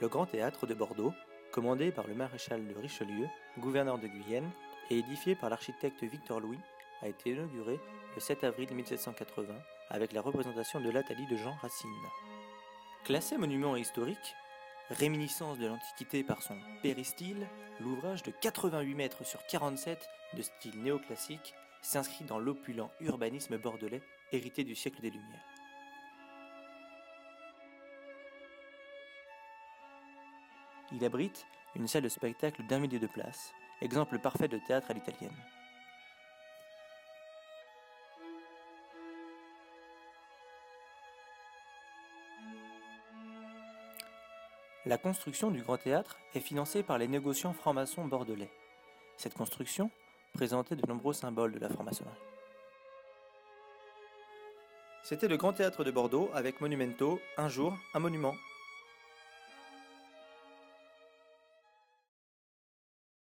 Le Grand Théâtre de Bordeaux, commandé par le maréchal de Richelieu, gouverneur de Guyenne, et édifié par l'architecte Victor Louis, a été inauguré le 7 avril 1780 avec la représentation de l'Athalie de Jean Racine. Classé monument historique, réminiscence de l'Antiquité par son péristyle, l'ouvrage de 88 mètres sur 47 de style néoclassique s'inscrit dans l'opulent urbanisme bordelais hérité du siècle des Lumières. Il abrite une salle de spectacle d'un millier de places, exemple parfait de théâtre à l'italienne. La construction du Grand Théâtre est financée par les négociants francs-maçons bordelais. Cette construction présentait de nombreux symboles de la franc-maçonnerie. C'était le Grand Théâtre de Bordeaux avec Monumento, un jour, un monument.